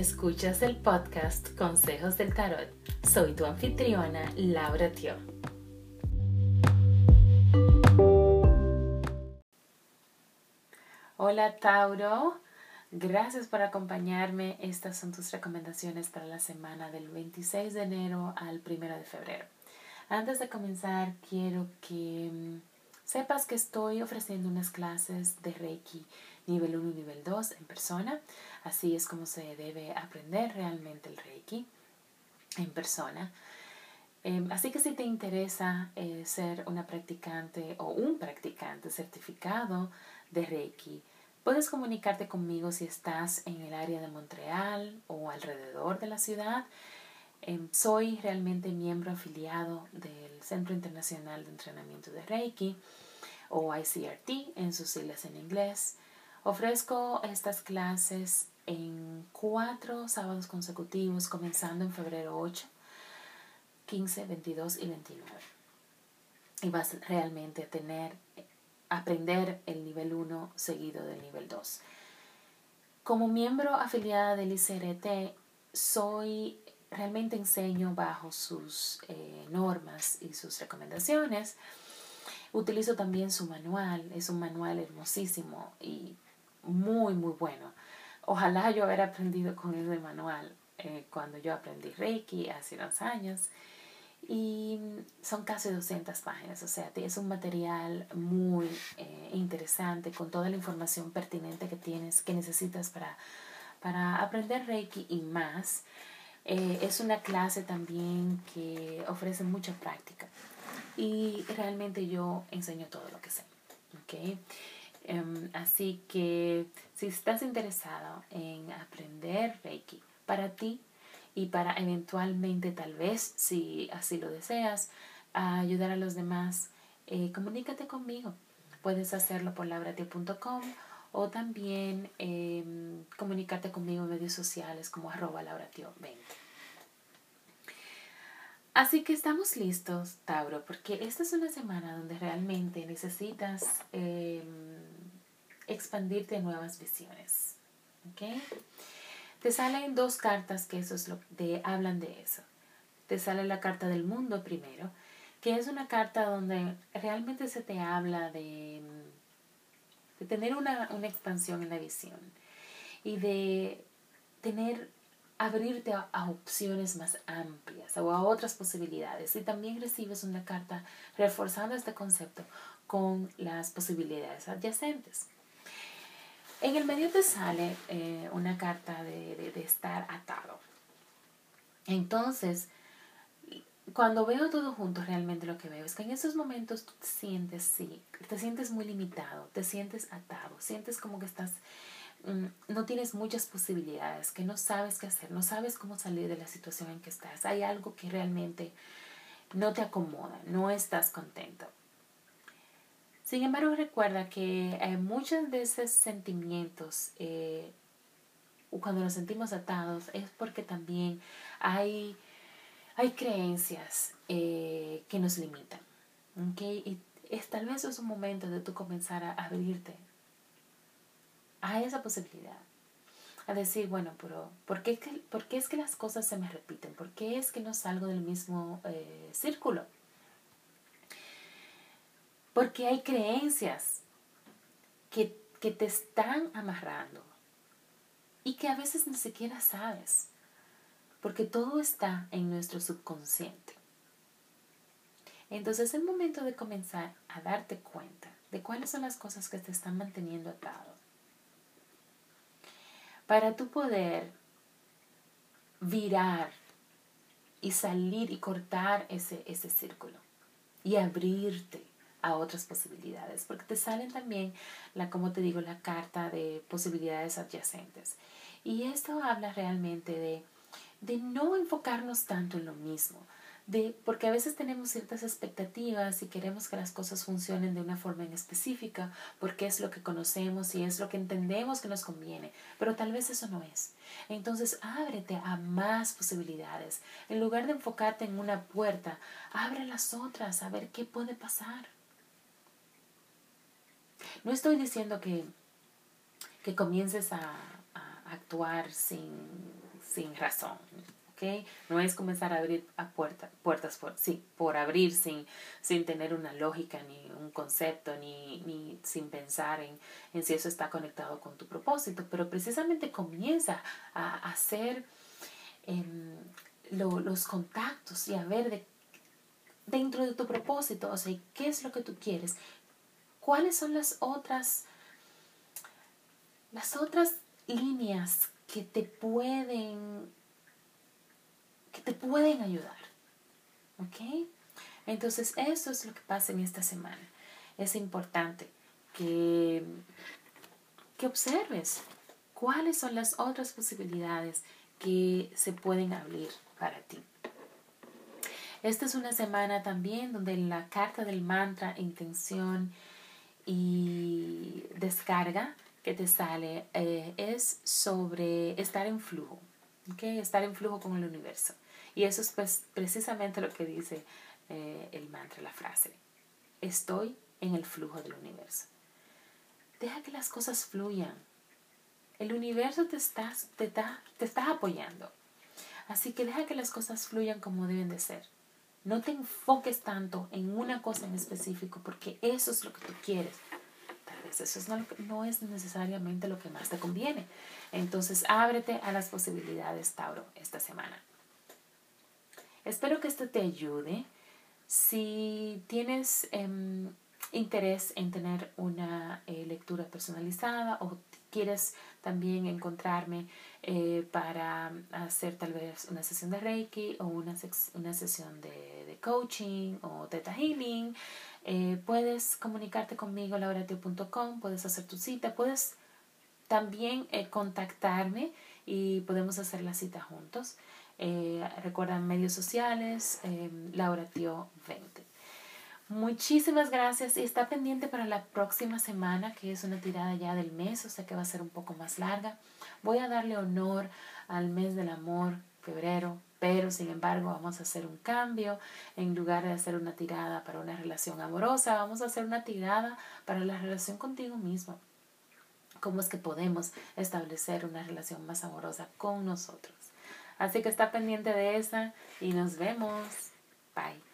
Escuchas el podcast Consejos del Tarot. Soy tu anfitriona, Laura Tio. Hola Tauro, gracias por acompañarme. Estas son tus recomendaciones para la semana del 26 de enero al 1 de febrero. Antes de comenzar, quiero que mm, sepas que estoy ofreciendo unas clases de Reiki nivel 1 y nivel 2 en persona. Así es como se debe aprender realmente el Reiki en persona. Em, así que si te interesa eh, ser una practicante o un practicante certificado de Reiki, puedes comunicarte conmigo si estás en el área de Montreal o alrededor de la ciudad. Em, soy realmente miembro afiliado del Centro Internacional de Entrenamiento de Reiki o ICRT en sus siglas en inglés. Ofrezco estas clases en cuatro sábados consecutivos, comenzando en febrero 8, 15, 22 y 29. Y vas realmente a tener, aprender el nivel 1 seguido del nivel 2. Como miembro afiliada del ICRT, soy, realmente enseño bajo sus eh, normas y sus recomendaciones. Utilizo también su manual, es un manual hermosísimo y muy, muy bueno. Ojalá yo hubiera aprendido con ese manual eh, cuando yo aprendí Reiki hace unos años. Y son casi 200 páginas, o sea, es un material muy eh, interesante con toda la información pertinente que tienes, que necesitas para, para aprender Reiki y más. Eh, es una clase también que ofrece mucha práctica y realmente yo enseño todo lo que sé. ¿okay? Em, así que si estás interesado en aprender Reiki para ti y para eventualmente, tal vez, si así lo deseas, ayudar a los demás, eh, comunícate conmigo. Puedes hacerlo por labratio.com o también em, comunicarte conmigo en medios sociales como arroba lauratio20. Así que estamos listos, Tauro, porque esta es una semana donde realmente necesitas em, expandirte a nuevas visiones. ¿okay? Te salen dos cartas que eso es hablan de eso. Te sale la carta del mundo primero, que es una carta donde realmente se te habla de, de tener una, una expansión en la visión y de tener abrirte a, opciones más amplias o a otras posibilidades. Y también recibes una carta reforzando este concepto con las posibilidades adyacentes. En el medio te sale eh, una carta de, de, estar atado. Entonces, cuando veo todo junto, realmente lo que veo es que en esos momentos tú te sientes, sí, te sientes muy limitado, te sientes atado, sientes como que estás Mm, no tienes muchas posibilidades, que no sabes qué hacer, no sabes cómo salir de la situación en que estás. Hay algo que realmente no te acomoda, no estás contento. Sin embargo, recuerda que eh, muchos de esos sentimientos, eh, cuando nos sentimos atados, es porque también hay, hay creencias eh, que nos limitan. ¿okay? Y tal vez es un momento de tú comenzar a abrirte a esa posibilidad. A decir, bueno, pero ¿por qué, ¿por qué es que las cosas se me repiten? ¿Por qué es que no salgo del mismo eh, círculo? Porque hay creencias que, que te están amarrando y que a veces ni siquiera sabes, porque todo está en nuestro subconsciente. Entonces es el momento de comenzar a darte cuenta de cuáles son las cosas que te están manteniendo atado para tú poder virar y salir y cortar ese, ese círculo y abrirte a otras posibilidades, porque te salen también, la, como te digo, la carta de posibilidades adyacentes. Y esto habla realmente de, de no enfocarnos tanto en lo mismo, de, porque a veces tenemos ciertas expectativas y queremos que las cosas funcionen de una forma en específica, porque es lo que conocemos y es lo que entendemos que nos conviene, pero tal vez eso no es. Entonces ábrete a más posibilidades. En lugar de enfocarte en una puerta, abre las otras a ver qué puede pasar. No estoy diciendo que, que comiences a, a actuar sin sin razón. ¿okay? No es comenzar a abrir a puerta, puertas por, sí, por abrir sin, sin tener una lógica, ni un concepto, ni, ni sin pensar en, en si eso está conectado con tu propósito, pero precisamente comienza a hacer em, los contactos y a ver de, dentro de tu propósito, o sea, qué es lo que tú quieres, cuáles son las otras, las otras líneas que te pueden, que te pueden ayudar. ¿Ok? Entonces, eso es lo que pasa en esta semana. Es importante que, que observes cuáles son las otras posibilidades que se pueden abrir para ti. Esta es una semana también donde la carta del mantra, intención y descarga que te sale eh, es sobre estar en flujo, ¿okay? estar en flujo con el universo. Y eso es pues, precisamente lo que dice eh, el mantra, la frase. Estoy en el flujo del universo. Deja que las cosas fluyan. El universo te, estás, te, está, te está apoyando. Así que deja que las cosas fluyan como deben de ser. No te enfoques tanto en una cosa en específico porque eso es lo que tú quieres. Eso no, no es necesariamente lo que más te conviene. Entonces ábrete a las posibilidades, Tauro, esta semana. Espero que esto te ayude. Si tienes em, interés en tener una eh, lectura personalizada o quieres también encontrarme eh, para hacer tal vez una sesión de Reiki o una, una sesión de, de, coaching o Theta Healing, eh, puedes comunicarte conmigo lauratio.com, puedes hacer tu cita, puedes también eh, contactarme y podemos hacer la cita juntos. recuerda medios sociales, Lauratio 20. Muchísimas gracias y está pendiente para la próxima semana, que es una tirada ya del mes, o sea que va a ser un poco más larga. Voy a darle honor al mes del amor, febrero, pero sin embargo vamos a hacer un cambio. En lugar de hacer una tirada para una relación amorosa, vamos a hacer una tirada para la relación contigo mismo. ¿Cómo es que podemos establecer una relación más amorosa con nosotros? Así que está pendiente de esa y nos vemos. Bye.